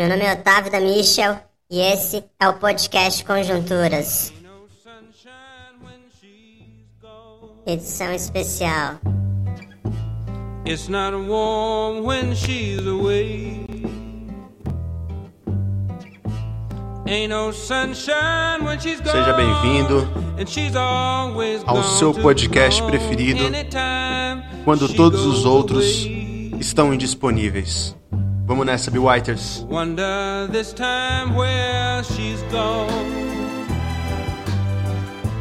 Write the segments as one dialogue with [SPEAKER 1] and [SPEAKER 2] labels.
[SPEAKER 1] Meu nome é Otávio da Michel e esse é o podcast Conjunturas. Edição especial.
[SPEAKER 2] It's not warm when she's away. Ain't no sunshine when she's gone.
[SPEAKER 3] Seja bem-vindo ao seu podcast preferido, quando todos os outros estão indisponíveis. Vamos nessa, Bill Whiters.
[SPEAKER 2] Wonder this time where she's gone.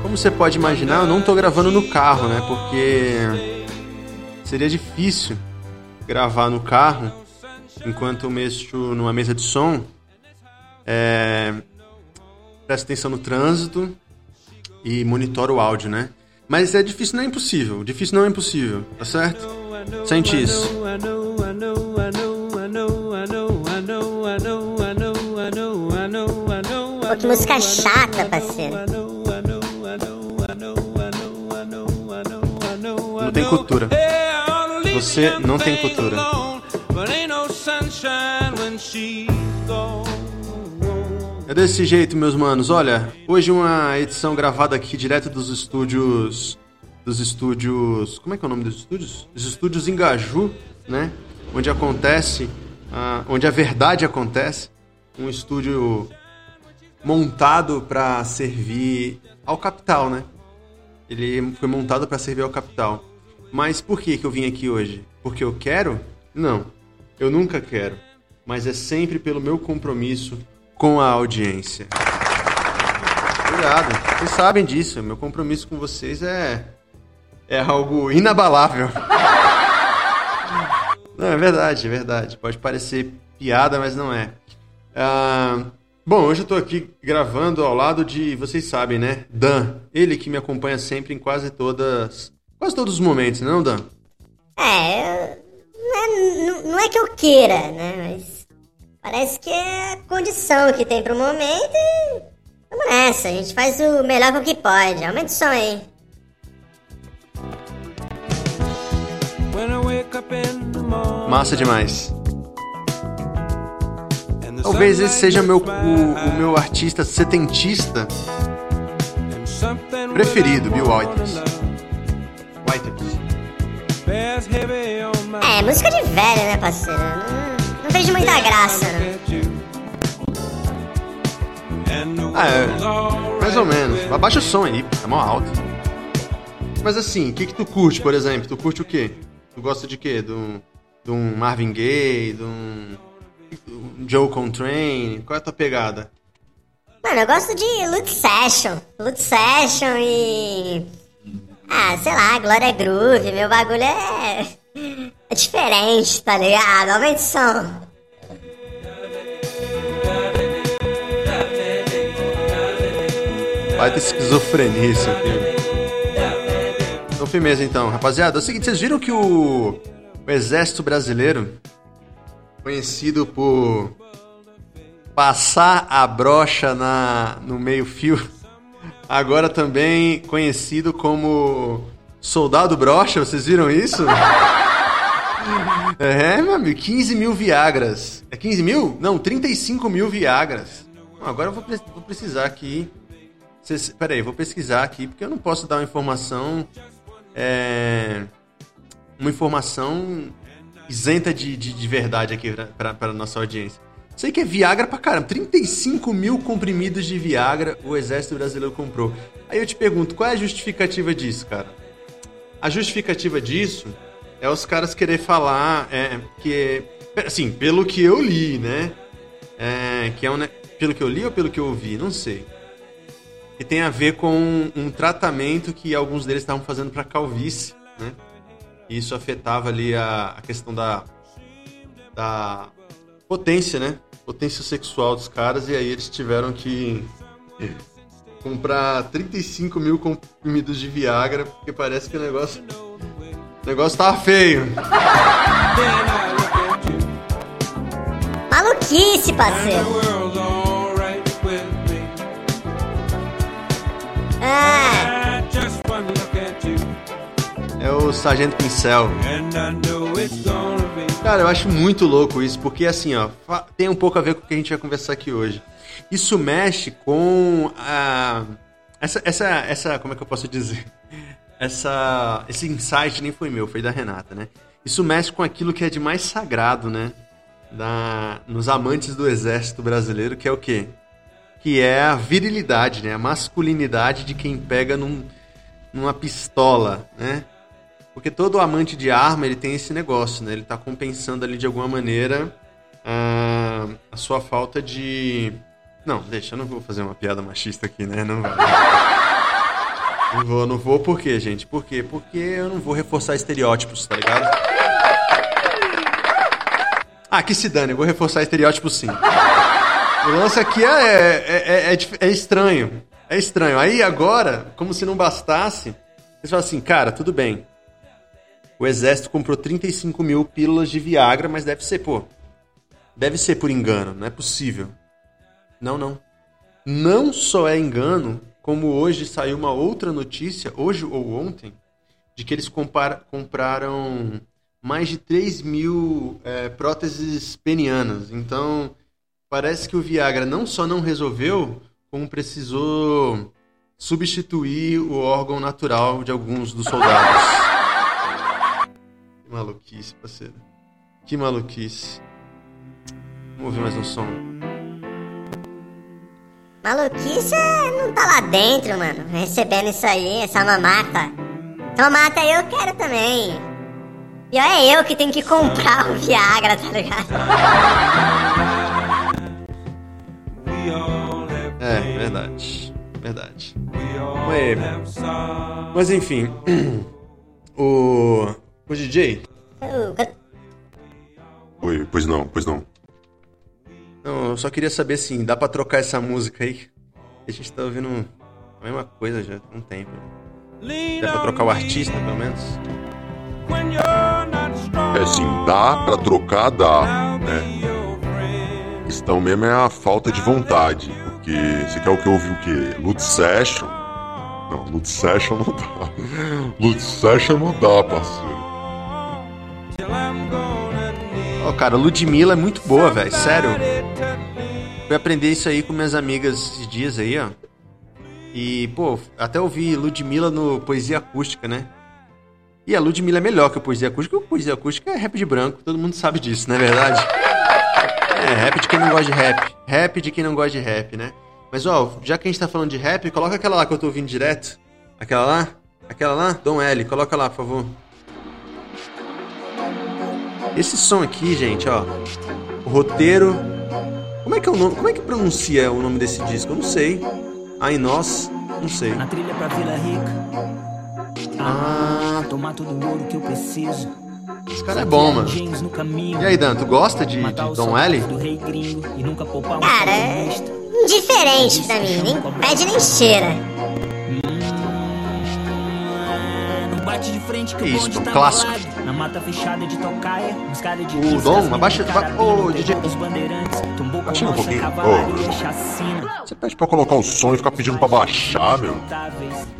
[SPEAKER 3] Como você pode imaginar, eu não tô gravando no carro, né? Porque seria difícil gravar no carro enquanto eu mexo numa mesa de som. É... Presta atenção no trânsito e monitoro o áudio, né? Mas é difícil, não é impossível. Difícil não é impossível, tá certo? Sente isso.
[SPEAKER 1] Que música chata, parceiro.
[SPEAKER 3] Não tem cultura. Você não tem cultura. É desse jeito, meus manos. Olha, hoje uma edição gravada aqui direto dos estúdios. Dos estúdios. Como é que é o nome dos estúdios? Os estúdios Engaju, né? Onde acontece. ah, onde a verdade acontece. Um estúdio montado para servir ao capital, né? Ele foi montado para servir ao capital. Mas por que, que eu vim aqui hoje? Porque eu quero? Não. Eu nunca quero. Mas é sempre pelo meu compromisso com a audiência. Obrigado. Vocês sabem disso. Meu compromisso com vocês é. É algo inabalável. Não, é verdade, é verdade. Pode parecer piada, mas não é. Ah, bom, hoje eu tô aqui gravando ao lado de, vocês sabem, né? Dan. Ele que me acompanha sempre em quase todas. Quase todos os momentos, não, Dan?
[SPEAKER 1] É, eu- não é, não- é que eu queira, né? Mas parece que é a condição que tem pro momento e vamos nessa. A gente faz o melhor com o que pode. Aumenta o som aí.
[SPEAKER 3] Massa demais. Talvez esse seja meu, o, o meu artista setentista preferido, Bill Whiters. Whiters.
[SPEAKER 1] É, música de velho, né, parceiro? Não, não vejo muita graça, né?
[SPEAKER 3] Ah, é. Mais ou menos. Abaixa o som aí, tá mó alto. Mas assim, o que, que tu curte, por exemplo? Tu curte o quê? Tu gosta de quê? Do, do um Marvin Gaye, do um, um Joe Contrain? Qual é a tua pegada?
[SPEAKER 1] Mano, eu gosto de Loot Session. Loot Session e. Ah, sei lá, Glória Groove. Meu bagulho é. É diferente, tá ligado? Aumenta o som.
[SPEAKER 3] Vai ter esquizofrenia isso aqui. Então, firmeza então. Rapaziada, é o seguinte, vocês viram que o, o Exército Brasileiro, conhecido por passar a brocha na, no meio fio, agora também conhecido como Soldado Brocha, vocês viram isso? É, meu amigo, 15 mil Viagras. É 15 mil? Não, 35 mil Viagras. Agora eu vou, vou precisar aqui. Cês, peraí, vou pesquisar aqui, porque eu não posso dar uma informação. É, uma informação isenta de, de, de verdade aqui para nossa audiência. Sei que é Viagra pra caramba. 35 mil comprimidos de Viagra o Exército Brasileiro comprou. Aí eu te pergunto, qual é a justificativa disso, cara? A justificativa disso é os caras querer falar é, que. Assim, pelo que eu li, né? É, que é um, pelo que eu li ou pelo que eu ouvi? Não sei. Que tem a ver com um tratamento que alguns deles estavam fazendo para calvície, né? E isso afetava ali a, a questão da, da potência, né? Potência sexual dos caras, e aí eles tiveram que comprar 35 mil comprimidos de Viagra, porque parece que o negócio. O negócio tava feio.
[SPEAKER 1] Maluquice, parceiro.
[SPEAKER 3] É o Sargento Pincel. Cara, eu acho muito louco isso, porque assim, ó, tem um pouco a ver com o que a gente vai conversar aqui hoje. Isso mexe com a. Essa, essa, essa, como é que eu posso dizer? Essa, esse insight nem foi meu, foi da Renata, né? Isso mexe com aquilo que é de mais sagrado, né? Da, nos amantes do exército brasileiro, que é o quê? Que é a virilidade, né? A masculinidade de quem pega num, numa pistola, né? Porque todo amante de arma, ele tem esse negócio, né? Ele tá compensando ali de alguma maneira a, a sua falta de... Não, deixa, eu não vou fazer uma piada machista aqui, né? Não vai. Não vou, não vou, por quê, gente? Por quê? Porque eu não vou reforçar estereótipos, tá ligado? Ah, que se dane, eu vou reforçar estereótipos sim. O lance aqui é, é, é, é é estranho. É estranho. Aí agora, como se não bastasse, eles falam assim, cara, tudo bem. O exército comprou 35 mil pílulas de Viagra, mas deve ser, pô. Deve ser por engano, não é possível. Não, não. Não só é engano, como hoje saiu uma outra notícia, hoje ou ontem, de que eles compraram mais de 3 mil é, próteses penianas. Então, parece que o Viagra não só não resolveu, como precisou substituir o órgão natural de alguns dos soldados. Que maluquice, parceiro. Que maluquice. Vamos ouvir mais um som.
[SPEAKER 1] Maluquice é não tá lá dentro, mano. Recebendo isso aí, essa mamata. Mamata eu quero também. Pior é eu que tenho que comprar o Viagra, tá ligado?
[SPEAKER 3] É, verdade. Verdade. Mas, mas enfim. O. O DJ.
[SPEAKER 4] Oi, pois não, pois não.
[SPEAKER 3] Não, eu só queria saber assim, dá pra trocar essa música aí? A gente tá ouvindo a mesma coisa já há um tempo. Dá pra trocar o artista, pelo menos?
[SPEAKER 4] É assim, dá pra trocar, dá, né? questão mesmo é a falta de vontade. Porque você quer o que ouvir o quê? Loot Session? Não, Loot Session não dá. Loot Session não dá, parceiro.
[SPEAKER 3] Ó, cara, Ludmilla é muito boa, velho. Sério. Fui aprender isso aí com minhas amigas esses dias aí, ó. E, pô, até ouvi Ludmilla no Poesia Acústica, né? E a Ludmilla é melhor que o Poesia Acústica, porque Poesia Acústica é rap de branco, todo mundo sabe disso, não é verdade? É, rap de quem não gosta de rap. Rap de quem não gosta de rap, né? Mas, ó, já que a gente tá falando de rap, coloca aquela lá que eu tô ouvindo direto. Aquela lá? Aquela lá? Dom L, coloca lá, por favor. Esse som aqui, gente, ó. O roteiro. Como é que é o nome? Como é que pronuncia o nome desse disco? Eu não sei. Ai, nós, não sei.
[SPEAKER 5] Na trilha pra Vila Rica.
[SPEAKER 3] Ah,
[SPEAKER 5] Tomar todo o ouro que eu preciso.
[SPEAKER 3] esse cara é bom, mano.
[SPEAKER 5] Jeans no caminho.
[SPEAKER 3] E aí, Dan, tu gosta de, de
[SPEAKER 5] soldados
[SPEAKER 3] L?
[SPEAKER 1] Cara, é indiferente pra mim. Nem pede nem cheira.
[SPEAKER 5] Que o
[SPEAKER 3] isso, um
[SPEAKER 5] tá
[SPEAKER 3] clássico.
[SPEAKER 5] Na mata fechada de tocaia, uns caras de
[SPEAKER 3] O Dom, abaixa- ô, DJ.
[SPEAKER 5] dos bandeirantes, tumbou com
[SPEAKER 4] Ativa um pouquinho. Ô. Você pede pra colocar o som e ficar pedindo pra baixar, meu.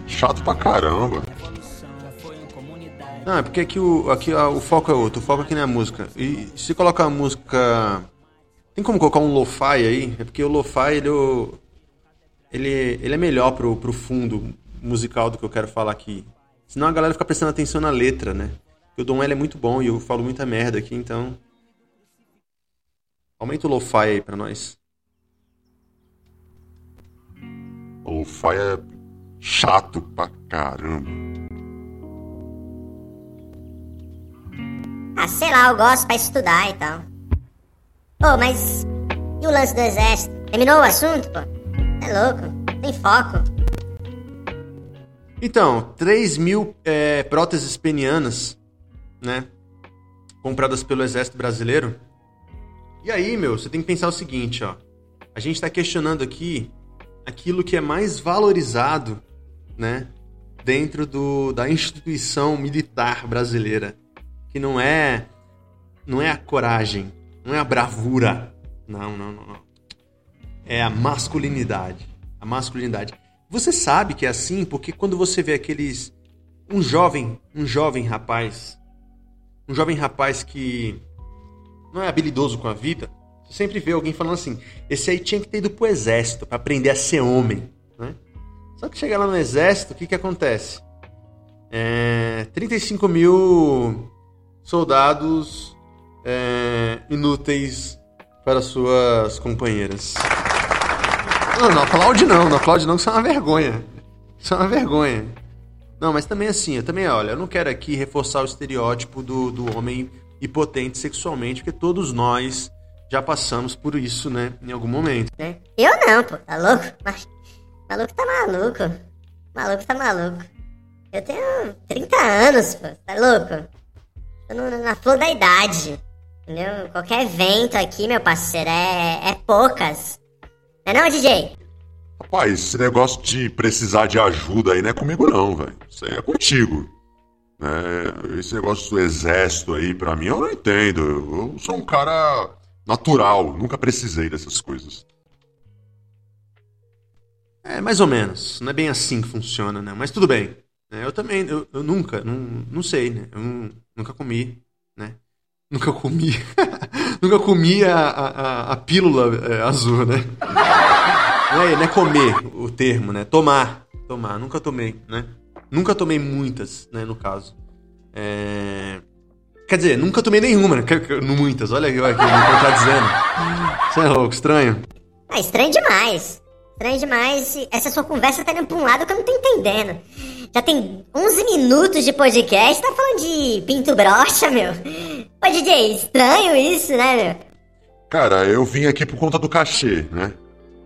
[SPEAKER 4] Chato pra caramba.
[SPEAKER 3] Não, é porque aqui, o, aqui ó, o foco é outro. O foco aqui não é a música. E se colocar a música. Tem como colocar um lo-fi aí? É porque o lo-fi ele, é ele, ele é melhor pro, pro fundo musical do que eu quero falar aqui. Senão a galera fica prestando atenção na letra, né? O Dom L é muito bom e eu falo muita merda aqui, então. Aumenta o lo-fi aí pra nós.
[SPEAKER 4] O Fai é chato pra caramba.
[SPEAKER 1] Ah, sei lá, eu gosto pra estudar e tal. Pô, mas. E o lance do exército? Terminou o assunto, pô? É louco. Tem foco.
[SPEAKER 3] Então, 3 mil é, próteses penianas, né? Compradas pelo Exército Brasileiro. E aí, meu, você tem que pensar o seguinte, ó. A gente tá questionando aqui aquilo que é mais valorizado, né? Dentro do, da instituição militar brasileira. Que não é. Não é a coragem, não é a bravura. Não, não, não, não. É a masculinidade. A masculinidade. Você sabe que é assim porque quando você vê aqueles. Um jovem, um jovem rapaz. Um jovem rapaz que não é habilidoso com a vida, você sempre vê alguém falando assim: esse aí tinha que ter ido pro exército pra aprender a ser homem. Né? Só que chega lá no exército, o que, que acontece? É, 35 mil soldados é, inúteis para suas companheiras. Não, não aplaude não, não aplaude não, que isso é uma vergonha. Isso é uma vergonha. Não, mas também assim, eu também, olha, eu não quero aqui reforçar o estereótipo do, do homem impotente sexualmente, porque todos nós já passamos por isso, né, em algum momento.
[SPEAKER 1] né? Eu não, pô, tá louco? Mas, maluco tá maluco. Maluco tá maluco. Eu tenho 30 anos, pô, tá louco? Tô no- na flor da idade. Entendeu? Qualquer evento aqui, meu parceiro, é, é poucas. Não é não, DJ?
[SPEAKER 4] Rapaz, esse negócio de precisar de ajuda aí não é comigo não, velho. Isso aí é contigo. É, esse negócio do exército aí, pra mim, eu não entendo. Eu sou um cara natural, nunca precisei dessas coisas.
[SPEAKER 3] É, mais ou menos. Não é bem assim que funciona, né? Mas tudo bem. É, eu também, eu, eu nunca, não, não sei, né? Eu nu- nunca comi, né? Nunca comi. nunca comi a, a, a- a pílula é, azul, né? Não é, não é comer o termo, né? Tomar. Tomar. Nunca tomei, né? Nunca tomei muitas, né? No caso. É... Quer dizer, nunca tomei nenhuma, né? Muitas. Olha aqui, olha aqui, me contradizendo. Você é louco, estranho.
[SPEAKER 1] Ah, estranho demais. Estranho demais. Essa sua conversa tá indo pra um lado que eu não tô entendendo. Já tem 11 minutos de podcast, tá falando de pinto brocha, meu. Ô, DJ, estranho isso, né, meu?
[SPEAKER 4] Cara, eu vim aqui por conta do cachê, né?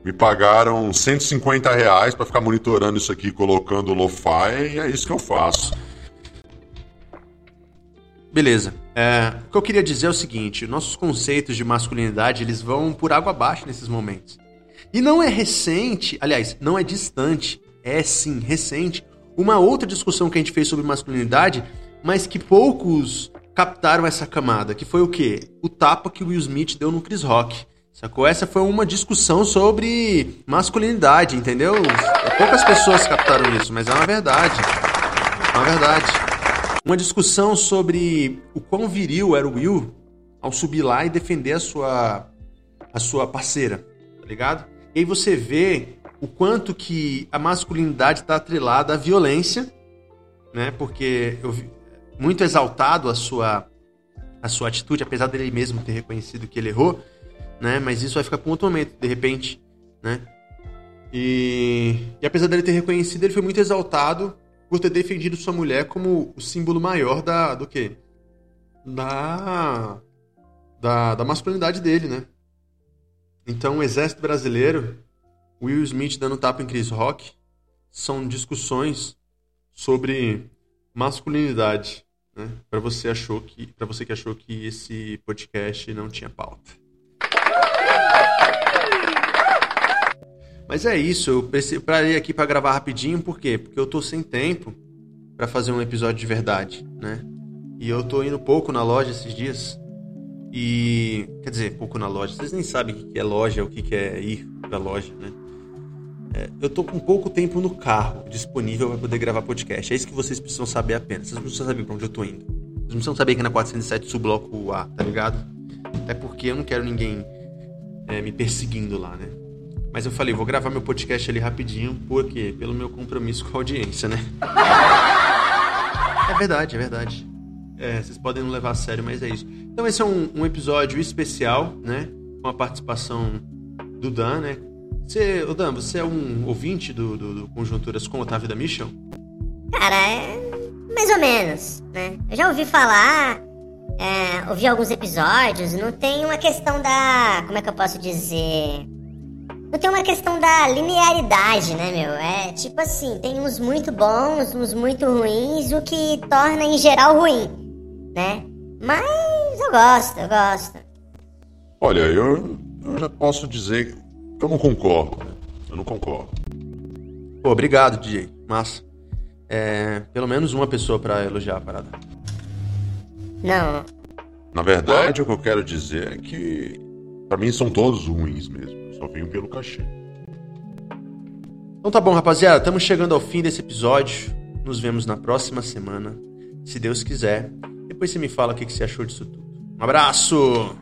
[SPEAKER 4] Me pagaram 150 reais pra ficar monitorando isso aqui, colocando lo-fi, e é isso que eu faço.
[SPEAKER 3] Beleza. É, o que eu queria dizer é o seguinte: nossos conceitos de masculinidade eles vão por água abaixo nesses momentos. E não é recente, aliás, não é distante, é sim recente, uma outra discussão que a gente fez sobre masculinidade, mas que poucos captaram essa camada, que foi o quê? O tapa que o Will Smith deu no Chris Rock. Sacou? Essa foi uma discussão sobre masculinidade, entendeu? Poucas pessoas captaram isso, mas é uma verdade. É uma verdade uma discussão sobre o quão viril era o Will ao subir lá e defender a sua a sua parceira, tá ligado? E aí você vê o quanto que a masculinidade está atrelada à violência, né? Porque eu vi muito exaltado a sua a sua atitude, apesar dele mesmo ter reconhecido que ele errou, né? Mas isso vai ficar para um outro momento, de repente, né? E, e apesar dele ter reconhecido, ele foi muito exaltado por ter defendido sua mulher como o símbolo maior da do quê? Da da, da masculinidade dele, né? Então, o exército brasileiro, Will Smith dando tapa em Chris Rock, são discussões sobre masculinidade, né? Para você achou que, para você que achou que esse podcast não tinha pauta. Mas é isso, eu parei aqui pra gravar rapidinho, por quê? Porque eu tô sem tempo pra fazer um episódio de verdade, né? E eu tô indo pouco na loja esses dias. E. Quer dizer, pouco na loja. Vocês nem sabem o que é loja, o que é ir pra loja, né? É, eu tô com pouco tempo no carro disponível pra poder gravar podcast. É isso que vocês precisam saber apenas. Vocês não precisam saber pra onde eu tô indo. Vocês não precisam saber que é na 407 subbloco A, tá ligado? Até porque eu não quero ninguém é, me perseguindo lá, né? Mas eu falei, vou gravar meu podcast ali rapidinho, por quê? Pelo meu compromisso com a audiência, né? É verdade, é verdade. É, vocês podem não levar a sério, mas é isso. Então esse é um, um episódio especial, né? Com a participação do Dan, né? Você, Dan, você é um ouvinte do, do, do Conjunturas com Otávio da Mission?
[SPEAKER 1] Cara, é mais ou menos, né? Eu já ouvi falar, é, ouvi alguns episódios, não tem uma questão da. Como é que eu posso dizer? Não tem uma questão da linearidade, né, meu? É tipo assim, tem uns muito bons, uns muito ruins, o que torna em geral ruim, né? Mas eu gosto, eu gosto.
[SPEAKER 4] Olha, eu, eu já posso dizer que eu não concordo. né? Eu não concordo.
[SPEAKER 3] Pô, obrigado, DJ. Massa. É, pelo menos uma pessoa pra elogiar a parada.
[SPEAKER 1] Não,
[SPEAKER 4] Na verdade, o que eu quero dizer é que, pra mim, são todos ruins mesmo só venho pelo cachê.
[SPEAKER 3] Então tá bom, rapaziada, estamos chegando ao fim desse episódio. Nos vemos na próxima semana, se Deus quiser. Depois você me fala o que você achou disso tudo. Um abraço!